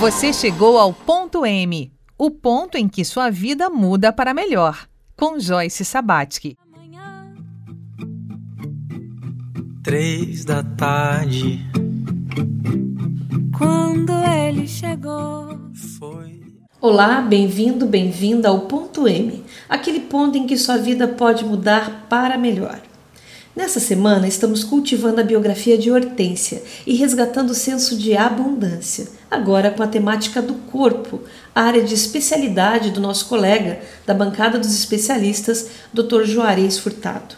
Você chegou ao ponto M, o ponto em que sua vida muda para melhor, com Joyce Sabatsky. Três da tarde. Quando ele chegou, foi. Olá, bem-vindo, bem-vinda ao ponto M, aquele ponto em que sua vida pode mudar para melhor. Nessa semana, estamos cultivando a biografia de Hortência e resgatando o senso de abundância, agora com a temática do corpo, área de especialidade do nosso colega da bancada dos especialistas, Dr. Juarez Furtado.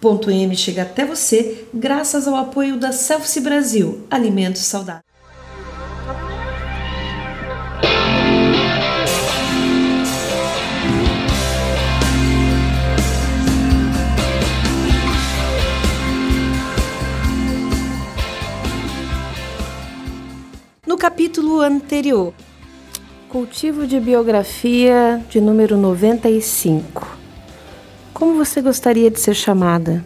Ponto M chega até você graças ao apoio da Selfie Brasil, Alimentos Saudáveis. Capítulo anterior, cultivo de biografia de número 95. Como você gostaria de ser chamada?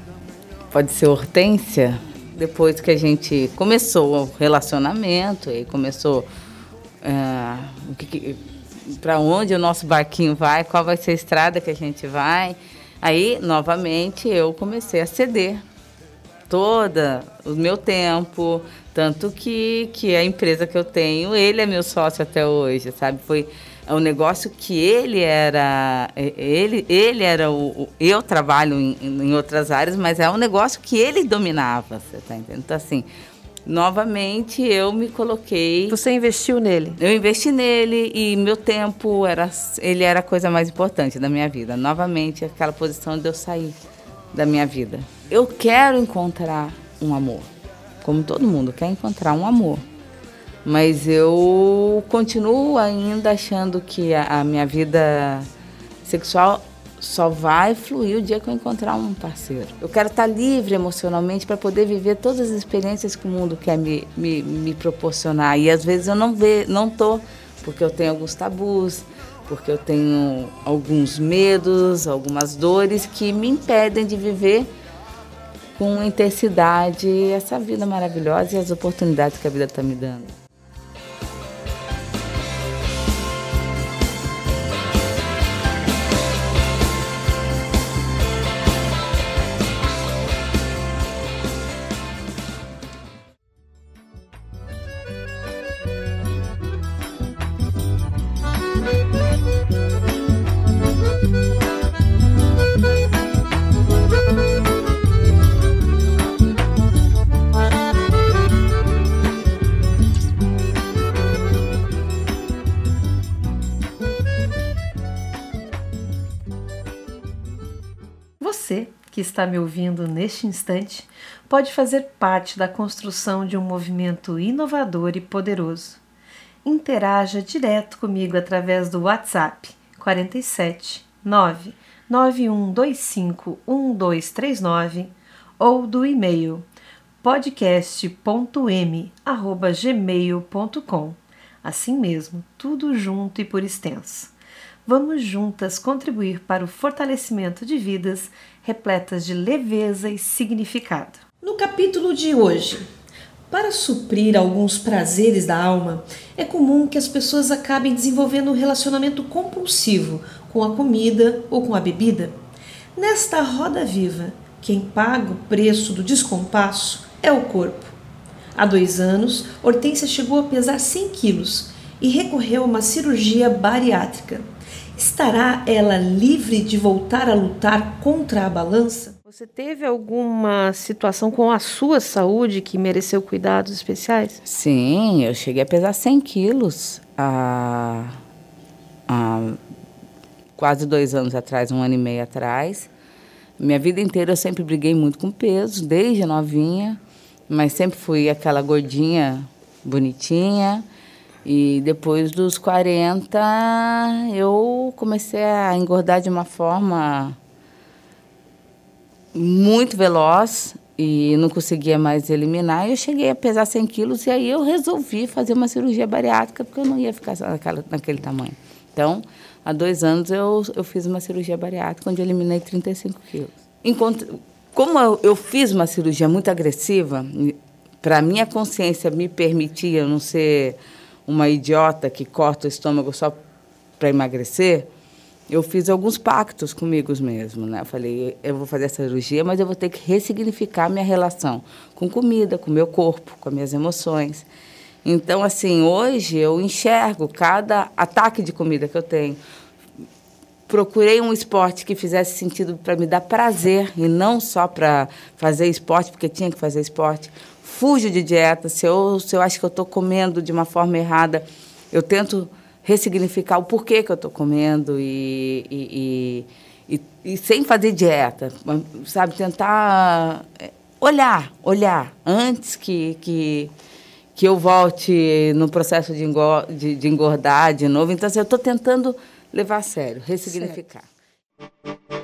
Pode ser Hortência. Depois que a gente começou o relacionamento e começou é, para onde o nosso barquinho vai, qual vai ser a estrada que a gente vai. Aí, novamente, eu comecei a ceder toda o meu tempo, tanto que, que a empresa que eu tenho, ele é meu sócio até hoje, sabe? Foi um negócio que ele era, ele, ele era o, o eu trabalho em, em, outras áreas, mas é um negócio que ele dominava, você tá entendendo? Então assim, novamente eu me coloquei. Você investiu nele? Eu investi nele e meu tempo era, ele era a coisa mais importante da minha vida. Novamente aquela posição de eu sair da minha vida. Eu quero encontrar um amor como todo mundo quer encontrar um amor. Mas eu continuo ainda achando que a, a minha vida sexual só vai fluir o dia que eu encontrar um parceiro. Eu quero estar livre emocionalmente para poder viver todas as experiências que o mundo quer me, me, me proporcionar. E às vezes eu não ve, não tô, porque eu tenho alguns tabus, porque eu tenho alguns medos, algumas dores que me impedem de viver com intensidade essa vida maravilhosa e as oportunidades que a vida está me dando. Está me ouvindo neste instante pode fazer parte da construção de um movimento inovador e poderoso. Interaja direto comigo através do WhatsApp 47 9 9125 1239 ou do e-mail podcast.m@gmail.com. Assim mesmo, tudo junto e por extenso vamos juntas contribuir para o fortalecimento de vidas repletas de leveza e significado. No capítulo de hoje, para suprir alguns prazeres da alma, é comum que as pessoas acabem desenvolvendo um relacionamento compulsivo com a comida ou com a bebida. Nesta roda viva, quem paga o preço do descompasso é o corpo. Há dois anos, Hortência chegou a pesar 100 quilos e recorreu a uma cirurgia bariátrica. Estará ela livre de voltar a lutar contra a balança? Você teve alguma situação com a sua saúde que mereceu cuidados especiais? Sim, eu cheguei a pesar 100 quilos há, há quase dois anos atrás, um ano e meio atrás. Minha vida inteira eu sempre briguei muito com peso, desde novinha, mas sempre fui aquela gordinha bonitinha. E depois dos 40, eu comecei a engordar de uma forma muito veloz e não conseguia mais eliminar. Eu cheguei a pesar 100 quilos e aí eu resolvi fazer uma cirurgia bariátrica porque eu não ia ficar naquela, naquele tamanho. Então, há dois anos eu, eu fiz uma cirurgia bariátrica onde eliminei 35 quilos. Encontro, como eu, eu fiz uma cirurgia muito agressiva, para minha consciência me permitir eu não ser uma idiota que corta o estômago só para emagrecer, eu fiz alguns pactos comigo mesmo, né? Eu falei, eu vou fazer a cirurgia, mas eu vou ter que ressignificar minha relação com comida, com meu corpo, com as minhas emoções. Então, assim, hoje eu enxergo cada ataque de comida que eu tenho. Procurei um esporte que fizesse sentido para me dar prazer e não só para fazer esporte, porque tinha que fazer esporte. Fujo de dieta. Se eu, se eu acho que eu estou comendo de uma forma errada, eu tento ressignificar o porquê que eu estou comendo e, e, e, e, sem fazer dieta, sabe? Tentar é, olhar, olhar antes que, que, que eu volte no processo de, engor de, de engordar de novo. Então, assim, eu estou tentando levar a sério, ressignificar. Certo.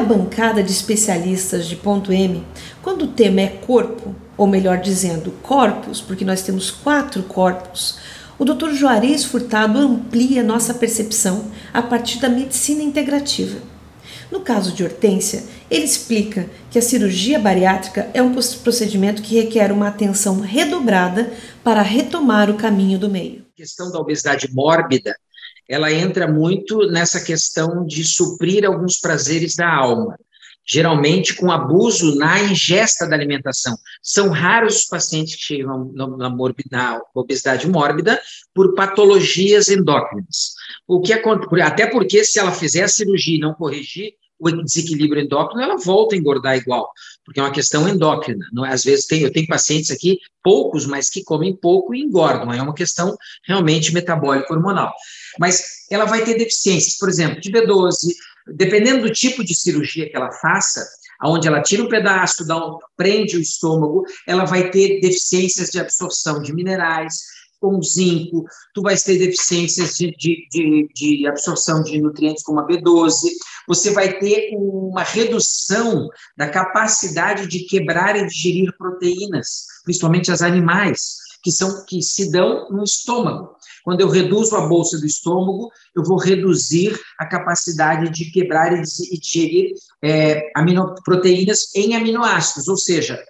Na bancada de especialistas de ponto M, quando o tema é corpo, ou melhor dizendo, corpos, porque nós temos quatro corpos, o Dr. Juarez Furtado amplia nossa percepção a partir da medicina integrativa. No caso de Hortência, ele explica que a cirurgia bariátrica é um procedimento que requer uma atenção redobrada para retomar o caminho do meio. A questão da obesidade mórbida ela entra muito nessa questão de suprir alguns prazeres da alma, geralmente com abuso na ingesta da alimentação. São raros os pacientes que chegam na, na obesidade mórbida por patologias endócrinas. O que até porque se ela fizer a cirurgia e não corrigir, o desequilíbrio endócrino, ela volta a engordar igual, porque é uma questão endócrina. Não, é? às vezes tem, eu tenho pacientes aqui, poucos, mas que comem pouco e engordam. É uma questão realmente metabólica hormonal. Mas ela vai ter deficiências, por exemplo, de B12, dependendo do tipo de cirurgia que ela faça, aonde ela tira um pedaço, dá um, prende o estômago, ela vai ter deficiências de absorção de minerais, como zinco, tu vai ter deficiências de, de, de, de, absorção de nutrientes como a B12, você vai ter uma redução da capacidade de quebrar e digerir proteínas, principalmente as animais, que são que se dão no estômago. Quando eu reduzo a bolsa do estômago, eu vou reduzir a capacidade de quebrar e digerir é, aminoproteínas em aminoácidos, ou seja,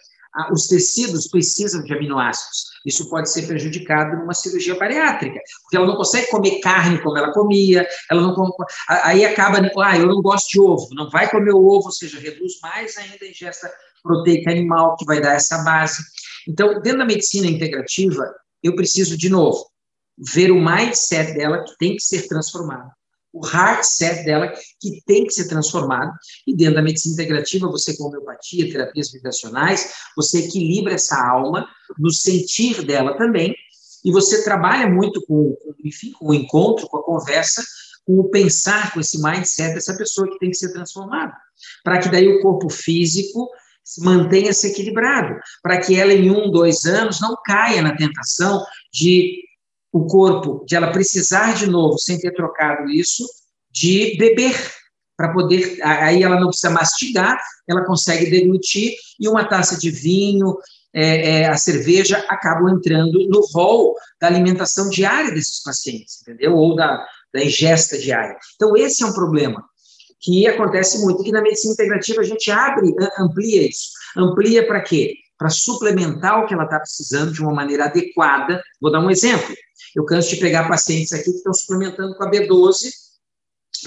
os tecidos precisam de aminoácidos. Isso pode ser prejudicado numa cirurgia bariátrica, porque ela não consegue comer carne como ela comia, ela não aí acaba, ah, eu não gosto de ovo, não vai comer o ovo, ou seja, reduz mais ainda a ingesta proteica animal, que vai dar essa base. Então, dentro da medicina integrativa, eu preciso, de novo, ver o mindset dela que tem que ser transformado o heart set dela, que tem que ser transformado. E dentro da medicina integrativa, você com homeopatia, terapias vibracionais, você equilibra essa alma no sentir dela também, e você trabalha muito com, com, enfim, com o encontro, com a conversa, com o pensar, com esse mindset dessa pessoa que tem que ser transformada, para que daí o corpo físico mantenha-se equilibrado, para que ela em um, dois anos não caia na tentação de o corpo, de ela precisar de novo, sem ter trocado isso, de beber, para poder. Aí ela não precisa mastigar, ela consegue deglutir, e uma taça de vinho, é, é, a cerveja acabam entrando no rol da alimentação diária desses pacientes, entendeu? Ou da, da ingesta diária. Então, esse é um problema que acontece muito. Aqui na medicina integrativa a gente abre, amplia isso. Amplia para quê? Para suplementar o que ela está precisando de uma maneira adequada. Vou dar um exemplo. Eu canso de pegar pacientes aqui que estão suplementando com a B12,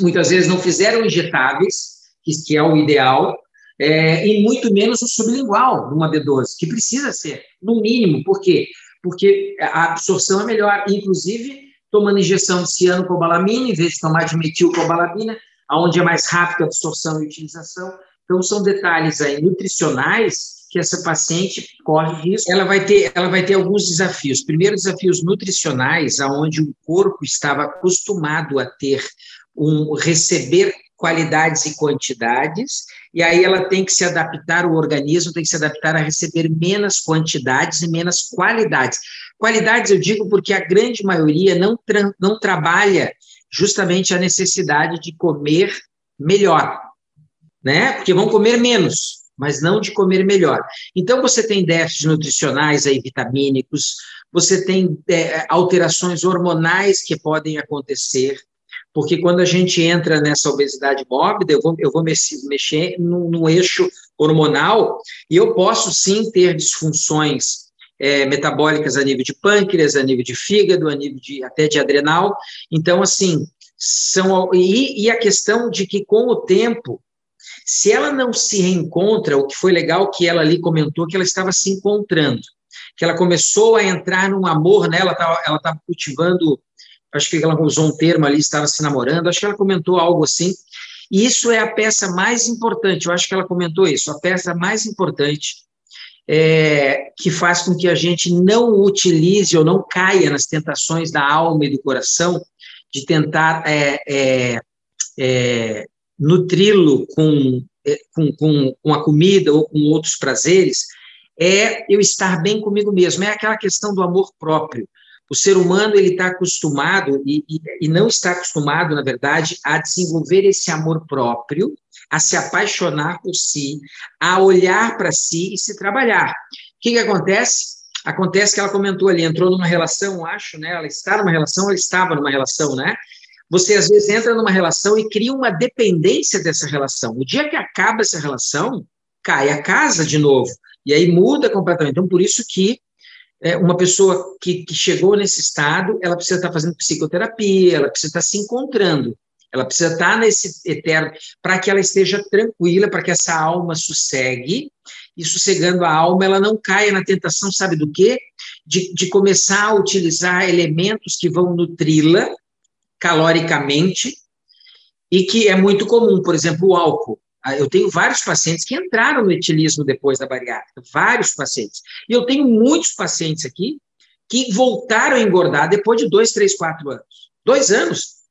muitas vezes não fizeram injetáveis, que, é o ideal, é, e muito menos o sublingual numa B12, que precisa ser, no mínimo. Por quê? Porque a absorção é melhor. Inclusive, tomando injeção de cianocobalamina, em vez de tomar de metilcobalamina, onde é mais rápida a absorção e utilização. Então, são detalhes aí nutricionais que essa paciente corre risco. Ela vai ter, ela vai ter alguns desafios. Primeiro, desafios nutricionais, aonde o corpo estava acostumado a ter um receber qualidades e quantidades, e aí ela tem que se adaptar, o organismo tem que se adaptar a receber menos quantidades e menos qualidades. Qualidades eu digo porque a grande maioria não, tra não trabalha justamente a necessidade de comer melhor, né? Porque vão comer menos, mas não de comer melhor. Então, você tem déficits nutricionais aí, vitamínicos, você tem é, alterações hormonais que podem acontecer, porque quando a gente entra nessa obesidade mórbida, eu vou, eu vou mexer, no, no eixo hormonal e eu posso sim ter disfunções é, metabólicas a nível de pâncreas, a nível de fígado, a nível de até de adrenal. Então, assim, são e, e a questão de que com o tempo, se ela não se reencontra, o que foi legal que ela ali comentou que ela estava se encontrando, que ela começou a entrar num amor, né? Ela estava ela estava cultivando, acho que ela usou um termo ali, estava se namorando, acho que ela comentou algo assim. E isso é a peça mais importante, eu acho que ela comentou isso, a peça mais importante é, que faz com que a gente não utilize ou não caia nas tentações da alma e do coração de tentar é, é, é nutri-lo com, é, com, com, com a comida ou com outros prazeres, é eu estar bem comigo mesmo, é aquela questão do amor próprio. O ser humano ele está acostumado e, e, e, não está acostumado, na verdade, a desenvolver esse amor próprio a se apaixonar por si, a olhar para si e se trabalhar. O que, que acontece? Acontece que ela comentou ali, entrou numa relação, acho, né? Ela está numa relação, ela estava numa relação, né? Você às vezes entra numa relação e cria uma dependência dessa relação. O dia que acaba essa relação, cai a casa de novo. E aí muda completamente. Então, por isso que é, uma pessoa que, que chegou nesse estado, ela precisa estar fazendo psicoterapia, ela precisa estar se encontrando. Ela precisa estar nesse eterno para que ela esteja tranquila, para que essa alma sossegue. E sossegando a alma, ela não caia na tentação, sabe do quê? De, de começar a utilizar elementos que vão nutri-la caloricamente e que é muito comum, por exemplo, o álcool. Ah, eu tenho vários pacientes que entraram no etilismo depois da bariátrica, vários pacientes. E eu tenho muitos pacientes aqui que voltaram a engordar depois de dois, três, quatro anos. Dois anos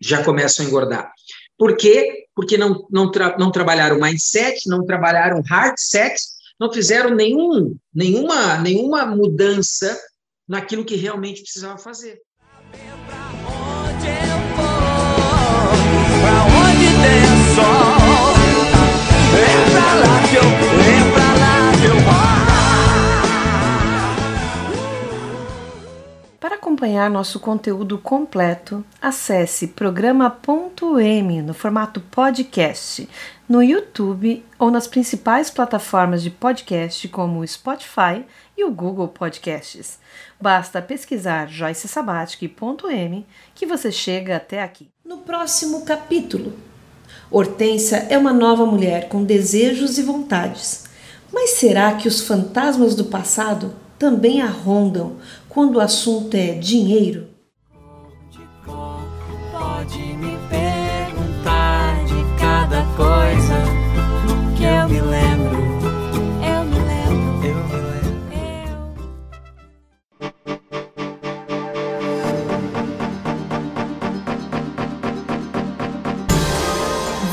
já começam a engordar. Por quê? Porque não, não, tra não trabalharam mindset, não trabalharam hard sex, não fizeram nenhum, nenhuma, nenhuma mudança naquilo que realmente precisava fazer. Lá que eu, lá que eu. Para acompanhar nosso conteúdo completo, acesse programa.m no formato podcast no YouTube ou nas principais plataformas de podcast como o Spotify e o Google Podcasts. Basta pesquisar joycesabatic.m que você chega até aqui. No próximo capítulo, Hortência é uma nova mulher com desejos e vontades. Mas será que os fantasmas do passado também a rondam quando o assunto é dinheiro?